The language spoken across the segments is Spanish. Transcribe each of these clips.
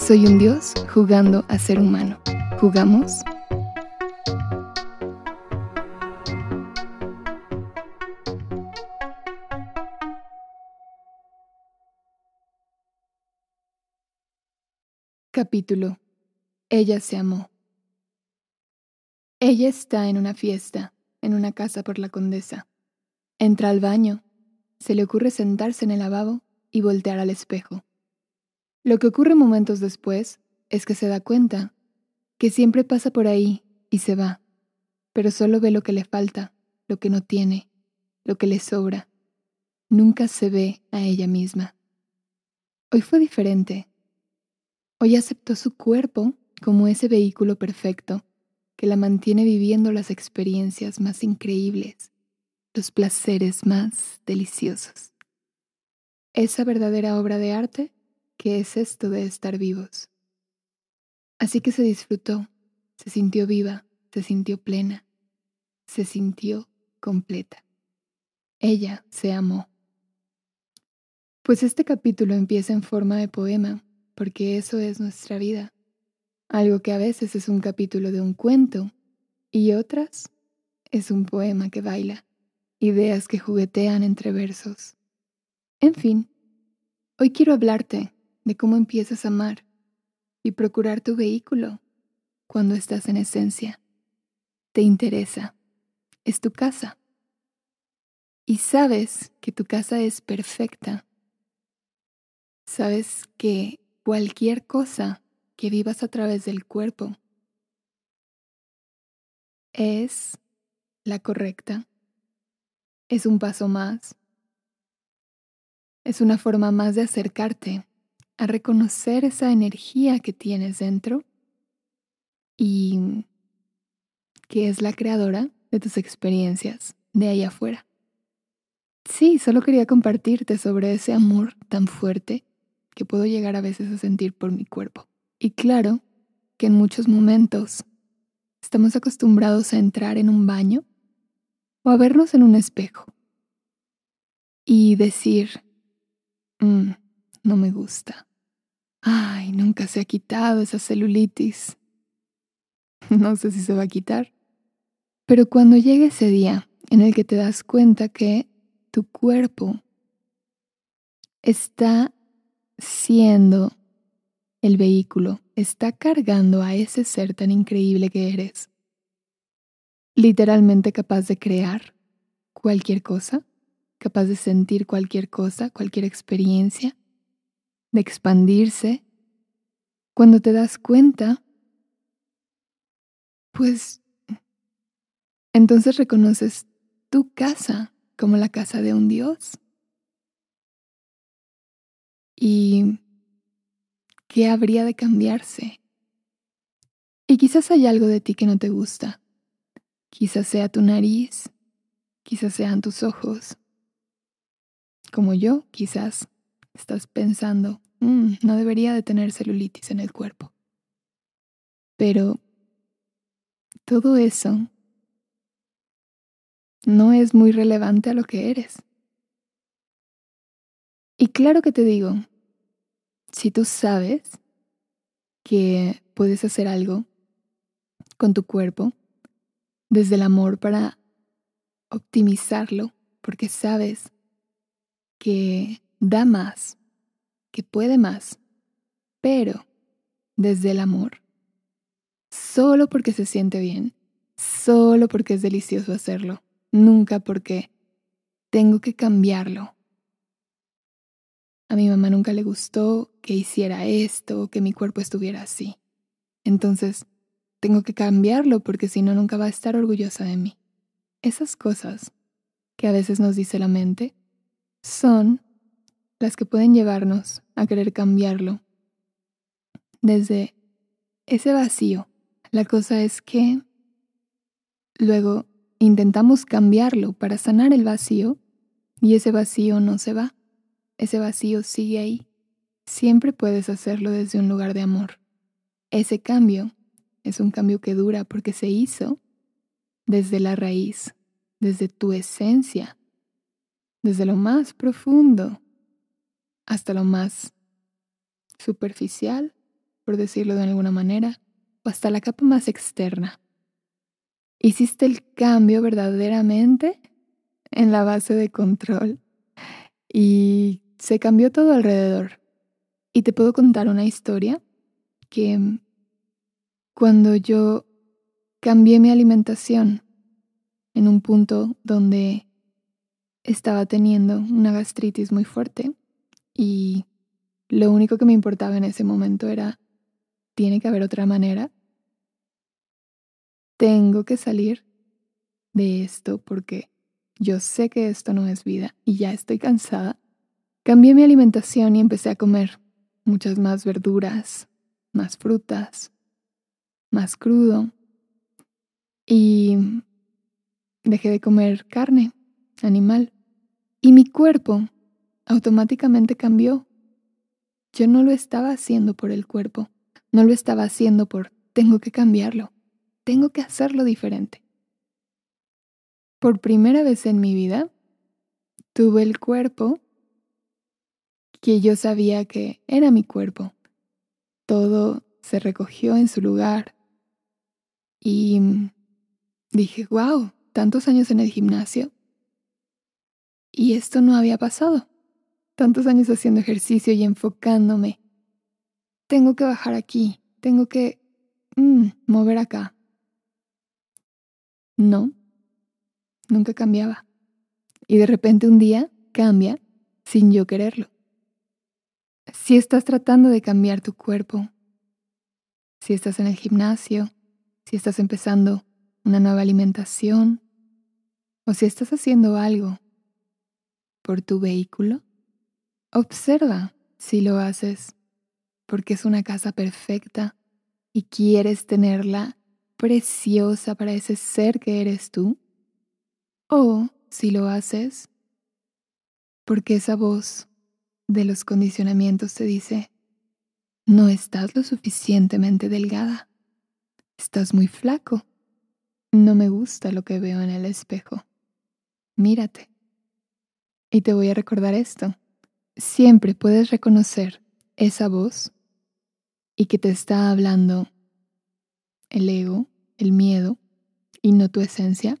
soy un dios jugando a ser humano. ¿Jugamos? Capítulo. Ella se amó. Ella está en una fiesta, en una casa por la condesa. Entra al baño. Se le ocurre sentarse en el lavabo y voltear al espejo. Lo que ocurre momentos después es que se da cuenta que siempre pasa por ahí y se va, pero solo ve lo que le falta, lo que no tiene, lo que le sobra. Nunca se ve a ella misma. Hoy fue diferente. Hoy aceptó su cuerpo como ese vehículo perfecto que la mantiene viviendo las experiencias más increíbles, los placeres más deliciosos. Esa verdadera obra de arte ¿Qué es esto de estar vivos? Así que se disfrutó, se sintió viva, se sintió plena, se sintió completa. Ella se amó. Pues este capítulo empieza en forma de poema, porque eso es nuestra vida. Algo que a veces es un capítulo de un cuento y otras es un poema que baila, ideas que juguetean entre versos. En fin, hoy quiero hablarte de cómo empiezas a amar y procurar tu vehículo cuando estás en esencia. Te interesa. Es tu casa. Y sabes que tu casa es perfecta. Sabes que cualquier cosa que vivas a través del cuerpo es la correcta. Es un paso más. Es una forma más de acercarte a reconocer esa energía que tienes dentro y que es la creadora de tus experiencias de ahí afuera. Sí, solo quería compartirte sobre ese amor tan fuerte que puedo llegar a veces a sentir por mi cuerpo. Y claro que en muchos momentos estamos acostumbrados a entrar en un baño o a vernos en un espejo y decir, mm, no me gusta, Ay, nunca se ha quitado esa celulitis. No sé si se va a quitar. Pero cuando llega ese día en el que te das cuenta que tu cuerpo está siendo el vehículo, está cargando a ese ser tan increíble que eres, literalmente capaz de crear cualquier cosa, capaz de sentir cualquier cosa, cualquier experiencia, de expandirse, cuando te das cuenta, pues entonces reconoces tu casa como la casa de un Dios. ¿Y qué habría de cambiarse? Y quizás hay algo de ti que no te gusta. Quizás sea tu nariz, quizás sean tus ojos. Como yo, quizás estás pensando, mm, no debería de tener celulitis en el cuerpo. Pero todo eso no es muy relevante a lo que eres. Y claro que te digo, si tú sabes que puedes hacer algo con tu cuerpo, desde el amor para optimizarlo, porque sabes que da más, que puede más, pero desde el amor, solo porque se siente bien, solo porque es delicioso hacerlo, nunca porque tengo que cambiarlo. A mi mamá nunca le gustó que hiciera esto o que mi cuerpo estuviera así. Entonces, tengo que cambiarlo porque si no, nunca va a estar orgullosa de mí. Esas cosas que a veces nos dice la mente son las que pueden llevarnos a querer cambiarlo desde ese vacío. La cosa es que luego intentamos cambiarlo para sanar el vacío y ese vacío no se va. Ese vacío sigue ahí. Siempre puedes hacerlo desde un lugar de amor. Ese cambio es un cambio que dura porque se hizo desde la raíz, desde tu esencia, desde lo más profundo hasta lo más superficial, por decirlo de alguna manera, o hasta la capa más externa. Hiciste el cambio verdaderamente en la base de control y se cambió todo alrededor. Y te puedo contar una historia que cuando yo cambié mi alimentación en un punto donde estaba teniendo una gastritis muy fuerte y lo único que me importaba en ese momento era, tiene que haber otra manera. Tengo que salir de esto porque yo sé que esto no es vida y ya estoy cansada. Cambié mi alimentación y empecé a comer muchas más verduras, más frutas, más crudo. Y dejé de comer carne animal. Y mi cuerpo automáticamente cambió. Yo no lo estaba haciendo por el cuerpo, no lo estaba haciendo por tengo que cambiarlo, tengo que hacerlo diferente. Por primera vez en mi vida, tuve el cuerpo que yo sabía que era mi cuerpo. Todo se recogió en su lugar y dije, wow, tantos años en el gimnasio y esto no había pasado tantos años haciendo ejercicio y enfocándome. Tengo que bajar aquí, tengo que mm, mover acá. No, nunca cambiaba. Y de repente un día cambia sin yo quererlo. Si estás tratando de cambiar tu cuerpo, si estás en el gimnasio, si estás empezando una nueva alimentación, o si estás haciendo algo por tu vehículo, Observa si lo haces porque es una casa perfecta y quieres tenerla preciosa para ese ser que eres tú. O si lo haces porque esa voz de los condicionamientos te dice, no estás lo suficientemente delgada, estás muy flaco, no me gusta lo que veo en el espejo, mírate. Y te voy a recordar esto siempre puedes reconocer esa voz y que te está hablando el ego, el miedo y no tu esencia,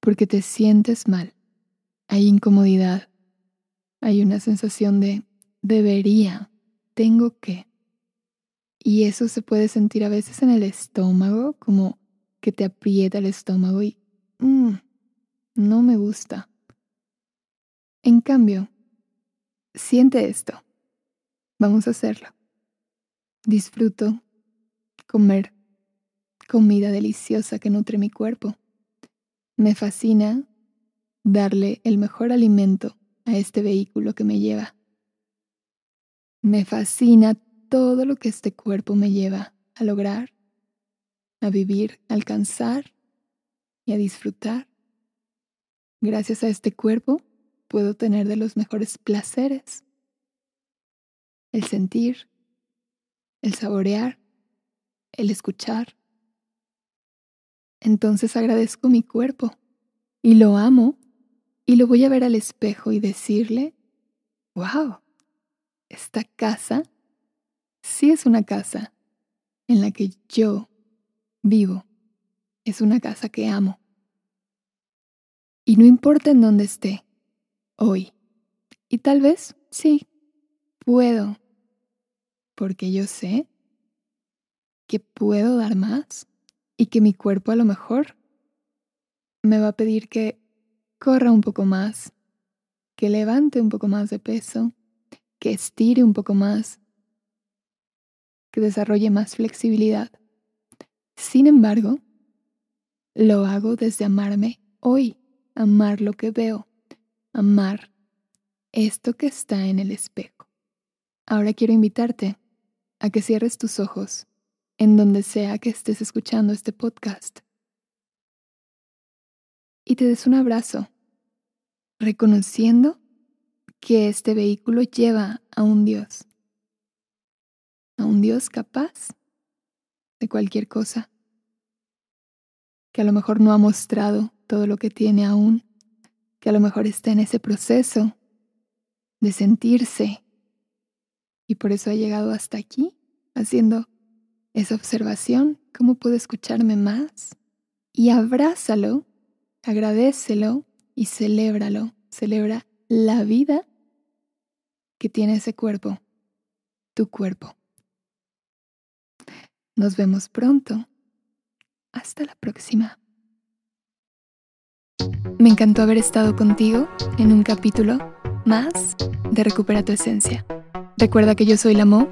porque te sientes mal. Hay incomodidad, hay una sensación de debería, tengo que. Y eso se puede sentir a veces en el estómago, como que te aprieta el estómago y mm, no me gusta. En cambio, Siente esto. Vamos a hacerlo. Disfruto comer comida deliciosa que nutre mi cuerpo. Me fascina darle el mejor alimento a este vehículo que me lleva. Me fascina todo lo que este cuerpo me lleva a lograr, a vivir, a alcanzar y a disfrutar. Gracias a este cuerpo puedo tener de los mejores placeres. El sentir, el saborear, el escuchar. Entonces agradezco mi cuerpo y lo amo y lo voy a ver al espejo y decirle, wow, esta casa sí es una casa en la que yo vivo. Es una casa que amo. Y no importa en dónde esté, hoy. Y tal vez sí, puedo, porque yo sé que puedo dar más y que mi cuerpo a lo mejor me va a pedir que corra un poco más, que levante un poco más de peso, que estire un poco más, que desarrolle más flexibilidad. Sin embargo, lo hago desde amarme hoy, amar lo que veo, amar esto que está en el espejo. Ahora quiero invitarte a que cierres tus ojos en donde sea que estés escuchando este podcast y te des un abrazo, reconociendo que este vehículo lleva a un Dios, a un Dios capaz de cualquier cosa, que a lo mejor no ha mostrado todo lo que tiene aún, que a lo mejor está en ese proceso de sentirse y por eso ha llegado hasta aquí haciendo esa observación, cómo puedo escucharme más y abrázalo, agradecelo y celébralo, celebra la vida que tiene ese cuerpo, tu cuerpo. Nos vemos pronto. Hasta la próxima. Me encantó haber estado contigo en un capítulo más de Recupera tu Esencia. Recuerda que yo soy la Mo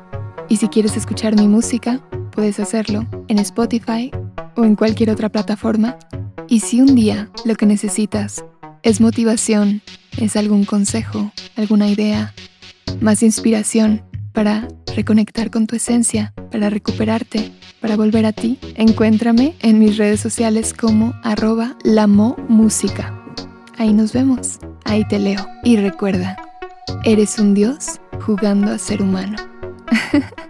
y si quieres escuchar mi música, puedes hacerlo en Spotify o en cualquier otra plataforma. Y si un día lo que necesitas es motivación, es algún consejo, alguna idea, más inspiración para reconectar con tu esencia, para recuperarte, para volver a ti, encuéntrame en mis redes sociales como arroba música. Ahí nos vemos, ahí te leo. Y recuerda, eres un dios jugando a ser humano.